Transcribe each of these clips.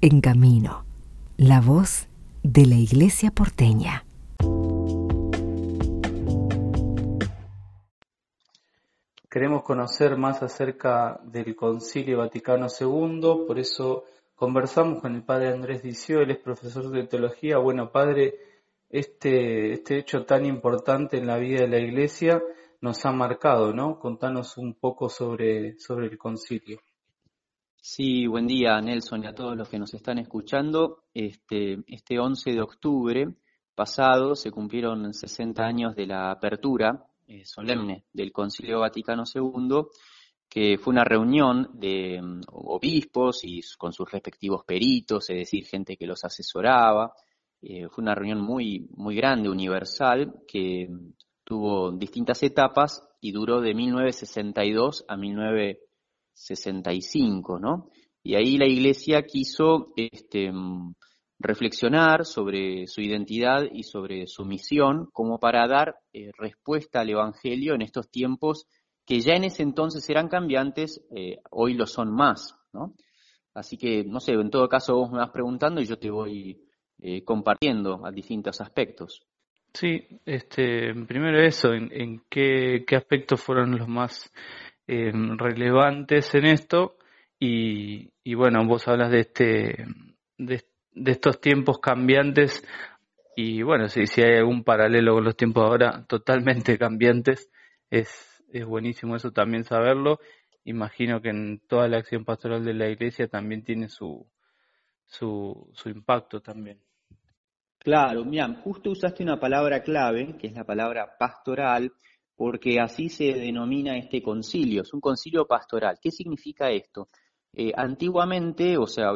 En Camino, la voz de la Iglesia porteña. Queremos conocer más acerca del Concilio Vaticano II, por eso conversamos con el padre Andrés Dicio, él es profesor de teología. Bueno, padre, este, este hecho tan importante en la vida de la Iglesia nos ha marcado, ¿no? Contanos un poco sobre, sobre el concilio. Sí, buen día Nelson y a todos los que nos están escuchando. Este, este 11 de octubre pasado se cumplieron 60 años de la apertura eh, solemne del Concilio Vaticano II, que fue una reunión de mm, obispos y con sus respectivos peritos, es decir, gente que los asesoraba. Eh, fue una reunión muy, muy grande, universal, que tuvo distintas etapas y duró de 1962 a 1965, ¿no? Y ahí la Iglesia quiso este, reflexionar sobre su identidad y sobre su misión como para dar eh, respuesta al Evangelio en estos tiempos que ya en ese entonces eran cambiantes, eh, hoy lo son más, ¿no? Así que, no sé, en todo caso vos me vas preguntando y yo te voy eh, compartiendo a distintos aspectos. Sí, este, primero eso, en, qué, aspectos fueron los más eh, relevantes en esto y, bueno, vos hablas de este, de, estos tiempos cambiantes y bueno, si, si hay algún paralelo con los tiempos ahora totalmente cambiantes, es, es buenísimo eso también saberlo. Imagino que en toda la acción pastoral de la iglesia también tiene su, su, su impacto también. Claro, mira, justo usaste una palabra clave, que es la palabra pastoral, porque así se denomina este concilio, es un concilio pastoral. ¿Qué significa esto? Eh, antiguamente, o sea,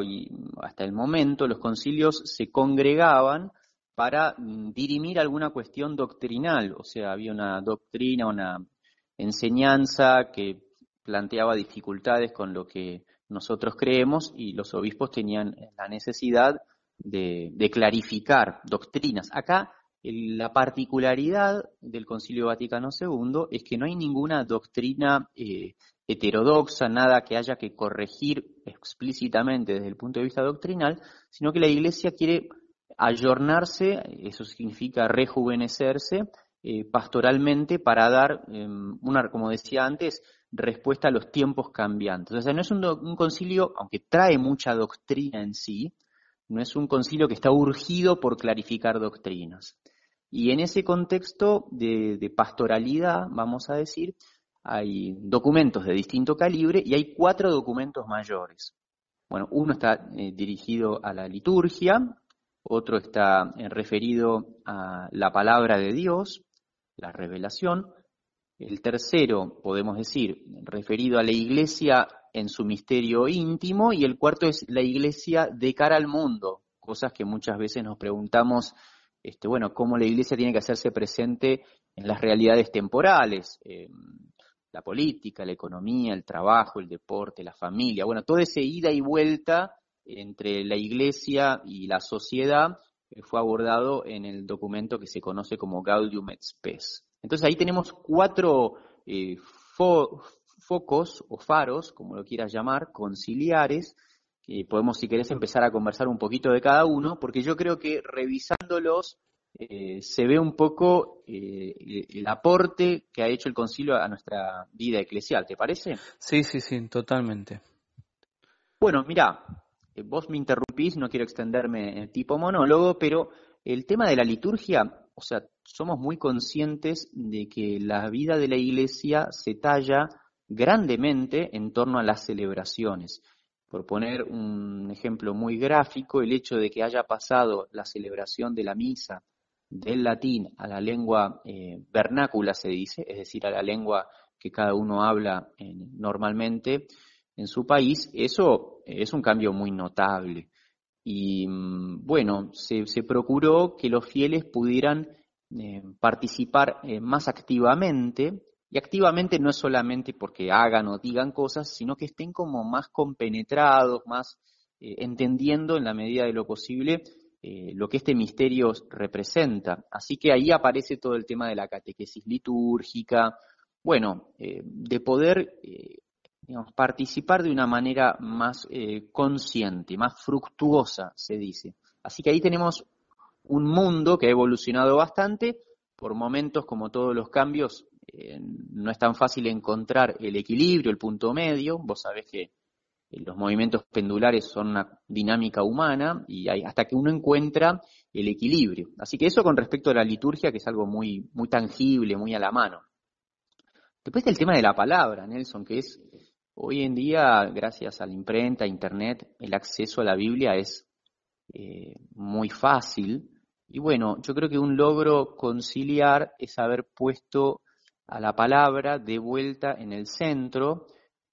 hasta el momento, los concilios se congregaban para mm, dirimir alguna cuestión doctrinal, o sea, había una doctrina, una enseñanza que planteaba dificultades con lo que nosotros creemos y los obispos tenían la necesidad de, clarificar doctrinas. Acá la particularidad del Concilio Vaticano II es que no hay ninguna doctrina eh, heterodoxa, nada que haya que corregir explícitamente desde el punto de vista doctrinal, sino que la Iglesia quiere ayornarse, eso significa rejuvenecerse eh, pastoralmente para dar em, una, como decía antes, respuesta a los tiempos cambiantes. O sea, no es un concilio, aunque trae mucha doctrina en sí, no es un concilio que está urgido por clarificar doctrinas. Y en ese contexto de, pastoralidad, vamos a decir, hay documentos de distinto calibre y hay cuatro documentos mayores. Bueno, uno está eh, dirigido a la liturgia, otro está eh, referido a la palabra de Dios, la revelación, el tercero, podemos decir, referido a la iglesia en su misterio íntimo y el cuarto es la iglesia de cara al mundo, cosas que muchas veces nos preguntamos, este, bueno, cómo la iglesia tiene que hacerse presente en las realidades temporales, eh, la política, la economía, el trabajo, el deporte, la familia, bueno, toda esa ida y vuelta entre la iglesia y la sociedad eh, fue abordado en el documento que se conoce como Gaudium et Spes. Entonces ahí tenemos cuatro eh, focos o faros, como lo quieras llamar, conciliares, que podemos, si querés, empezar a conversar un poquito de cada uno, porque yo creo que revisándolos eh, se ve un poco eh, el aporte que ha hecho el concilio a nuestra vida eclesial, ¿te parece? Sí, sí, sí, totalmente. Bueno, mira, eh, vos me interrumpís, no quiero extenderme en tipo monólogo, pero el tema de la liturgia, o sea, somos muy conscientes de que la vida de la iglesia se talla grandemente en torno a las celebraciones. Por poner un ejemplo muy gráfico, el hecho de que haya pasado la celebración de la misa del latín a la lengua eh, vernácula, se dice, es decir, a la lengua que cada uno habla normalmente en su país, eso es un cambio muy notable. Y mm, bueno, se, procuró que los fieles pudieran eh, participar eh, más activamente y activamente no es solamente porque hagan o digan cosas, sino que estén como más compenetrados, más eh, entendiendo en la medida de lo posible eh, lo que este misterio representa. Así que ahí aparece todo el tema de la catequesis litúrgica, bueno, eh, de poder participar de una manera más consciente, más fructuosa, se dice. Así que ahí tenemos un mundo que ha evolucionado bastante, por momentos, como todos los cambios, eh, no es tan fácil encontrar el equilibrio, el punto medio. Vos sabés que eh, los movimientos pendulares son una dinámica humana y hay, hasta que uno encuentra el equilibrio. Así que eso con respecto a la liturgia, que es algo muy, muy tangible, muy a la mano. Después del tema de la palabra, Nelson, que es hoy en día, gracias a la imprenta, Internet, el acceso a la Biblia es eh, muy fácil. Y bueno, yo creo que un logro conciliar es haber puesto a la palabra de vuelta en el centro.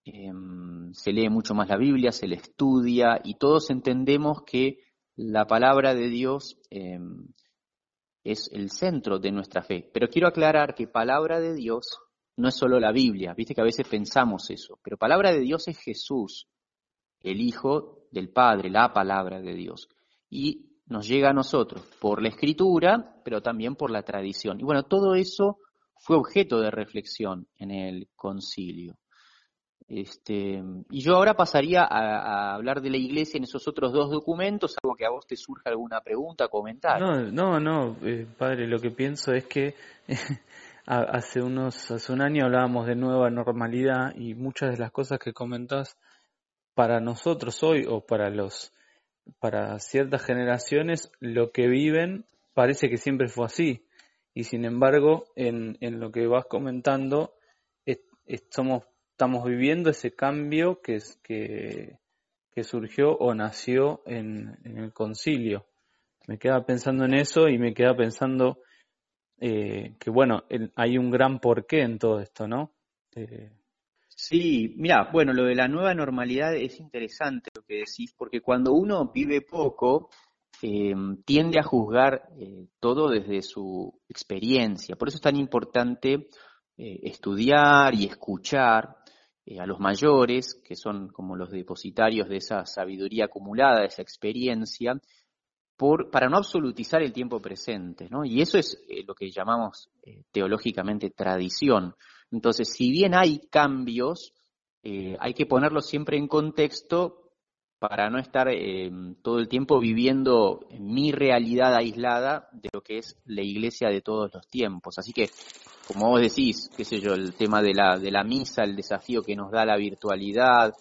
Em, se lee mucho más la Biblia, se le estudia y todos entendemos que la palabra de Dios em, es el centro de nuestra fe. Pero quiero aclarar que palabra de Dios no es solo la Biblia, viste que a veces pensamos eso, pero palabra de Dios es Jesús, el Hijo del Padre, la palabra de Dios. Y nos llega a nosotros por la escritura, pero también por la tradición. Y bueno, todo eso fue objeto de reflexión en el concilio. Este, y yo ahora pasaría a, hablar de la iglesia en esos otros dos documentos, algo que a vos te surja alguna pregunta, comentar. No, no, no, eh, padre, lo que pienso es que hace unos, hace un año hablábamos de nueva normalidad y muchas de las cosas que comentás para nosotros hoy o para los, para ciertas generaciones, lo que viven parece que siempre fue así y sin embargo en, en lo que vas comentando estamos viviendo ese cambio que, que, que surgió o nació en, el concilio. Me queda pensando en eso y me queda pensando eh, que bueno, hay un gran porqué en todo esto, ¿no? Eh, sí, mira, bueno, lo de la nueva normalidad es interesante lo que decís, porque cuando uno vive poco, eh, tiende a juzgar eh, todo desde su experiencia. Por eso es tan importante eh, estudiar y escuchar a los mayores, que son como los depositarios de esa sabiduría acumulada, de esa experiencia, para no absolutizar el tiempo presente. ¿no? Y eso es lo que llamamos teológicamente tradición. Entonces, si bien hay cambios, hay que ponerlos siempre en contexto para no estar eh, todo el tiempo viviendo mi realidad aislada de lo que es la iglesia de todos los tiempos. Así que, como vos decís, qué sé yo, el tema de la, de la misa, el desafío que nos da la virtualidad,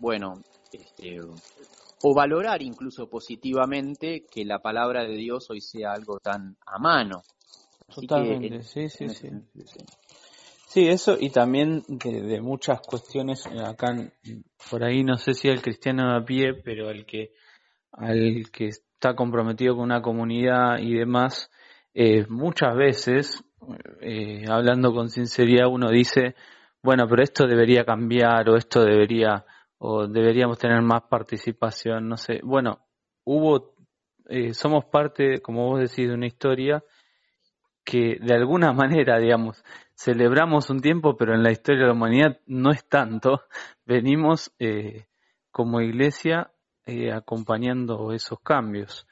bueno, este, o valorar incluso positivamente que la palabra de Dios hoy sea algo tan a mano. Totalmente, sí, sí, sí. Sí, eso y también de, muchas cuestiones eh, acá por ahí no sé si el cristiano a pie, pero el que al que está comprometido con una comunidad y demás, eh, muchas veces eh, hablando con sinceridad uno dice, bueno, pero esto debería cambiar o esto debería o deberíamos tener más participación, no sé. Bueno, hubo somos parte, como vos decís, de una historia que de alguna manera, digamos, celebramos un tiempo, pero en la historia de la humanidad no es tanto. Venimos eh, como iglesia eh, acompañando esos cambios.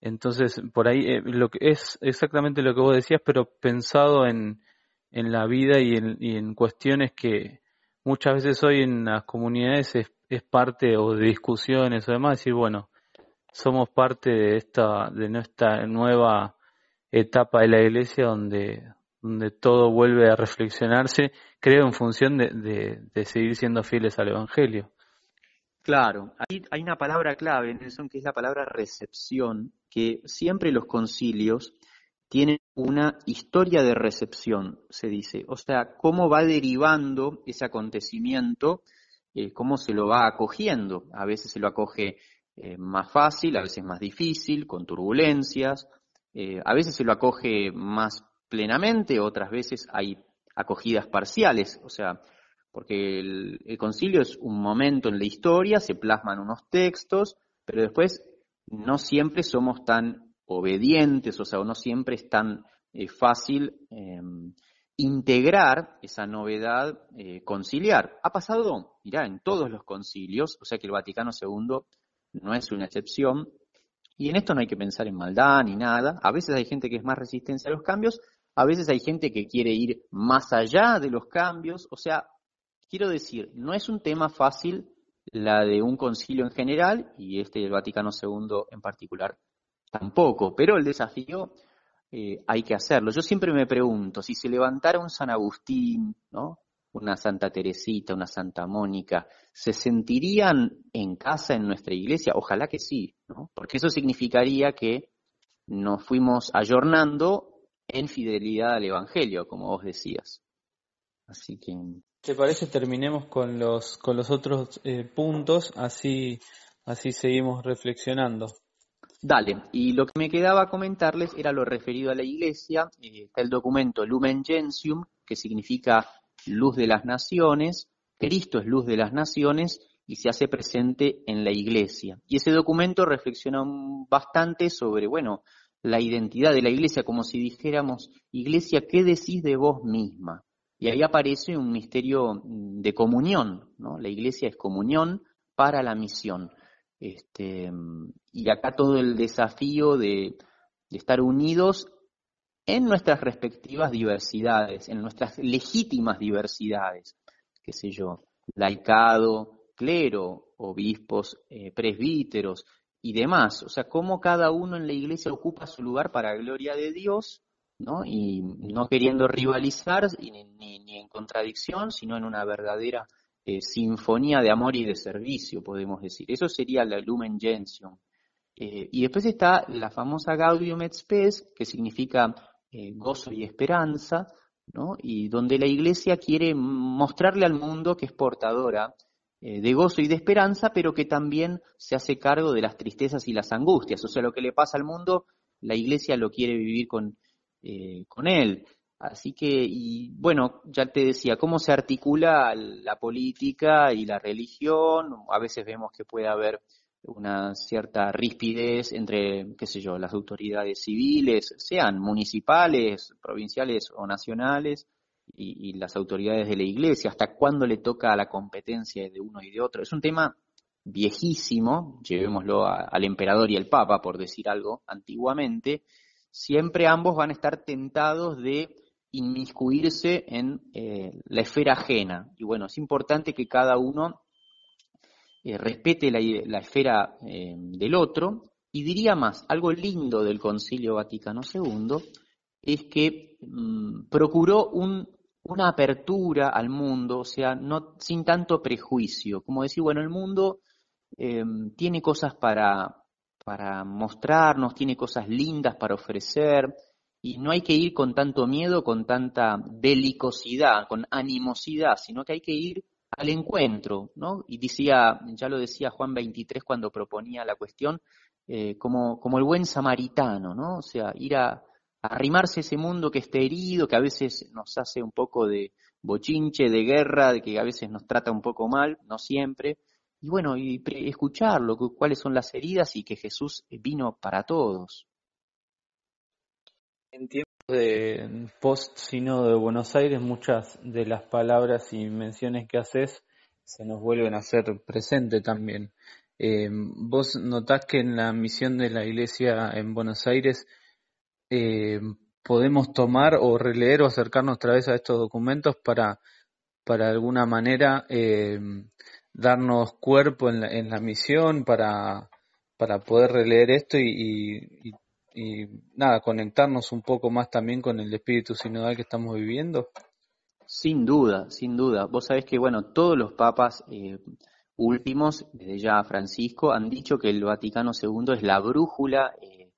Entonces, por ahí eh, lo que es exactamente lo que vos decías, pero pensado en, en la vida y en, y en cuestiones que muchas veces hoy en las comunidades es, es parte o de discusiones o demás, decir, bueno, somos parte de esta, de nuestra nueva etapa de la iglesia donde, donde todo vuelve a reflexionarse, creo, en función de, de, seguir siendo fieles al Evangelio. Claro, hay, hay una palabra clave, Nelson, que es la palabra recepción, que siempre los concilios tienen una historia de recepción, se dice. O sea, cómo va derivando ese acontecimiento, eh, cómo se lo va acogiendo. A veces se lo acoge eh, más fácil, a veces más difícil, con turbulencias. Eh, a veces se lo acoge más plenamente, otras veces hay acogidas parciales, o sea, porque el, concilio es un momento en la historia, se plasman unos textos, pero después no siempre somos tan obedientes, o sea, no siempre es tan eh, fácil em, integrar esa novedad eh, conciliar. Ha pasado, mirá, en todos los concilios, o sea que el Vaticano II no es una excepción, y en esto no hay que pensar en maldad ni nada. A veces hay gente que es más resistente a los cambios, a veces hay gente que quiere ir más allá de los cambios, o sea, Quiero decir, no es un tema fácil la de un concilio en general y este del Vaticano II en particular tampoco, pero el desafío eh, hay que hacerlo. Yo siempre me pregunto, si se levantara un San Agustín, ¿no? Una Santa Teresita, una Santa Mónica, ¿se sentirían en casa en nuestra iglesia? Ojalá que sí, ¿no? porque eso significaría que nos fuimos ayornando en fidelidad al Evangelio, como vos decías. Así que... ¿Te parece terminemos con los, con los otros eh, puntos? Así, así seguimos reflexionando. Dale, y lo que me quedaba comentarles era lo referido a la iglesia. Eh, está el documento Lumen Gentium, que significa luz de las naciones. Cristo es luz de las naciones y se hace presente en la iglesia. Y ese documento reflexiona bastante sobre, bueno, la identidad de la iglesia, como si dijéramos, iglesia, ¿qué decís de vos misma? Y ahí aparece un misterio de comunión, ¿no? La iglesia es comunión para la misión. Este, y acá todo el desafío de, de estar unidos en nuestras respectivas diversidades, en nuestras legítimas diversidades, qué sé yo, laicado, clero, obispos, eh, presbíteros y demás. O sea, cómo cada uno en la iglesia ocupa su lugar para gloria de Dios, ¿no? Y no queriendo rivalizar ni, ni, en contradicción, sino en una verdadera eh, sinfonía de amor y de servicio, podemos decir. Eso sería la Lumen Gentium. Eh, y después está la famosa Gaudium et Spes, que significa eh, gozo y esperanza, ¿no? y donde la Iglesia quiere mostrarle al mundo que es portadora eh, de gozo y de esperanza, pero que también se hace cargo de las tristezas y las angustias. O sea, lo que le pasa al mundo, la Iglesia lo quiere vivir con, eh, con él. Así que, y bueno, ya te decía, cómo se articula la política y la religión. A veces vemos que puede haber una cierta rispidez entre, qué sé yo, las autoridades civiles, sean municipales, provinciales o nacionales, y, las autoridades de la iglesia, hasta cuándo le toca la competencia de uno y de otro. Es un tema viejísimo, llevémoslo al emperador y al papa, por decir algo, antiguamente, siempre ambos van a estar tentados de inmiscuirse en eh, la esfera ajena. Y bueno, es importante que cada uno eh, respete la, esfera eh, del otro. Y diría más, algo lindo del Concilio Vaticano II es que mm, procuró una apertura al mundo, o sea, no sin tanto prejuicio, como decir, bueno, el mundo eh, tiene cosas para, para mostrarnos, tiene cosas lindas para ofrecer, y no hay que ir con tanto miedo, con tanta belicosidad, con animosidad, sino que hay que ir al encuentro, ¿no? Y decía, ya lo decía Juan 23 cuando proponía la cuestión, eh, como, como el buen samaritano, ¿no? O sea, ir a, arrimarse a ese mundo que está herido, que a veces nos hace un poco de bochinche, de guerra, de que a veces nos trata un poco mal, no siempre. Y bueno, y escucharlo, cuáles son las heridas y que Jesús vino para todos. Entiendo de post sino de Buenos Aires, muchas de las palabras y menciones que haces se nos vuelven a hacer presente también. Eh, vos notás que en la misión de la iglesia en Buenos Aires eh, podemos tomar o releer o acercarnos otra vez a estos documentos para, para alguna manera eh, darnos cuerpo en la, en la misión, para, para poder releer esto y y nada, conectarnos un poco más también con el espíritu sinodal que estamos viviendo? Sin duda, sin duda. Vos sabés que, bueno, todos los papas eh, últimos, desde ya Francisco, han dicho que el Vaticano II es la brújula eh,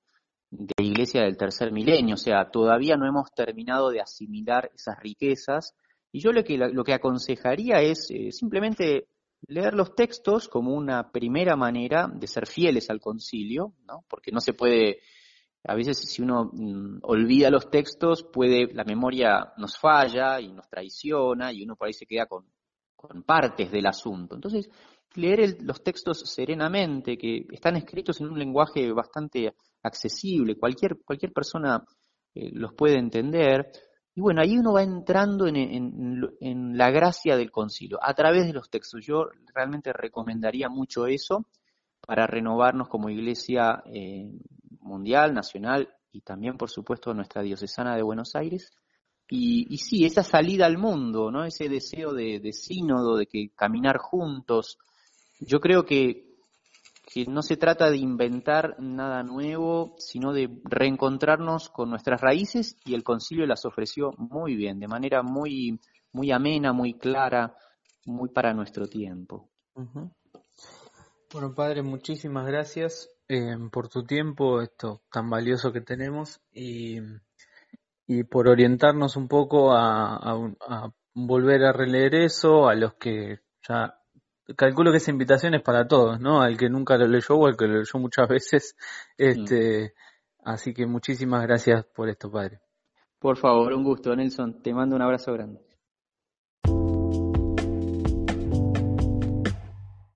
de la Iglesia del tercer milenio, o sea, todavía no hemos terminado de asimilar esas riquezas. Y yo lo que, lo que aconsejaría es eh, simplemente leer los textos como una primera manera de ser fieles al concilio, ¿no? porque no se puede a veces si uno mm, olvida los textos, puede, la memoria nos falla y nos traiciona y uno por ahí se queda con, partes del asunto. Entonces, leer los textos serenamente, que están escritos en un lenguaje bastante accesible, cualquier, cualquier persona eh, los puede entender. Y bueno, ahí uno va entrando en, la gracia del concilio, a través de los textos. Yo realmente recomendaría mucho eso para renovarnos como iglesia eh, mundial, nacional y también, por supuesto, nuestra diocesana de Buenos Aires. y, sí, esa salida al mundo, ¿no? Ese deseo de, de sínodo, de que caminar juntos. Yo creo que que no se trata de inventar nada nuevo, sino de reencontrarnos con nuestras raíces y el concilio las ofreció muy bien, de manera muy, muy amena, muy clara, muy para nuestro tiempo. Bueno, Padre, muchísimas gracias eh, por tu tiempo, esto tan valioso que tenemos, y, y por orientarnos un poco a, volver a releer eso, a los que ya calculo que esa invitación es para todos, ¿no? Al que nunca lo leyó o al que lo leyó muchas veces. Este, Así que muchísimas gracias por esto, padre. Por favor, un gusto, Nelson. Te mando un abrazo grande.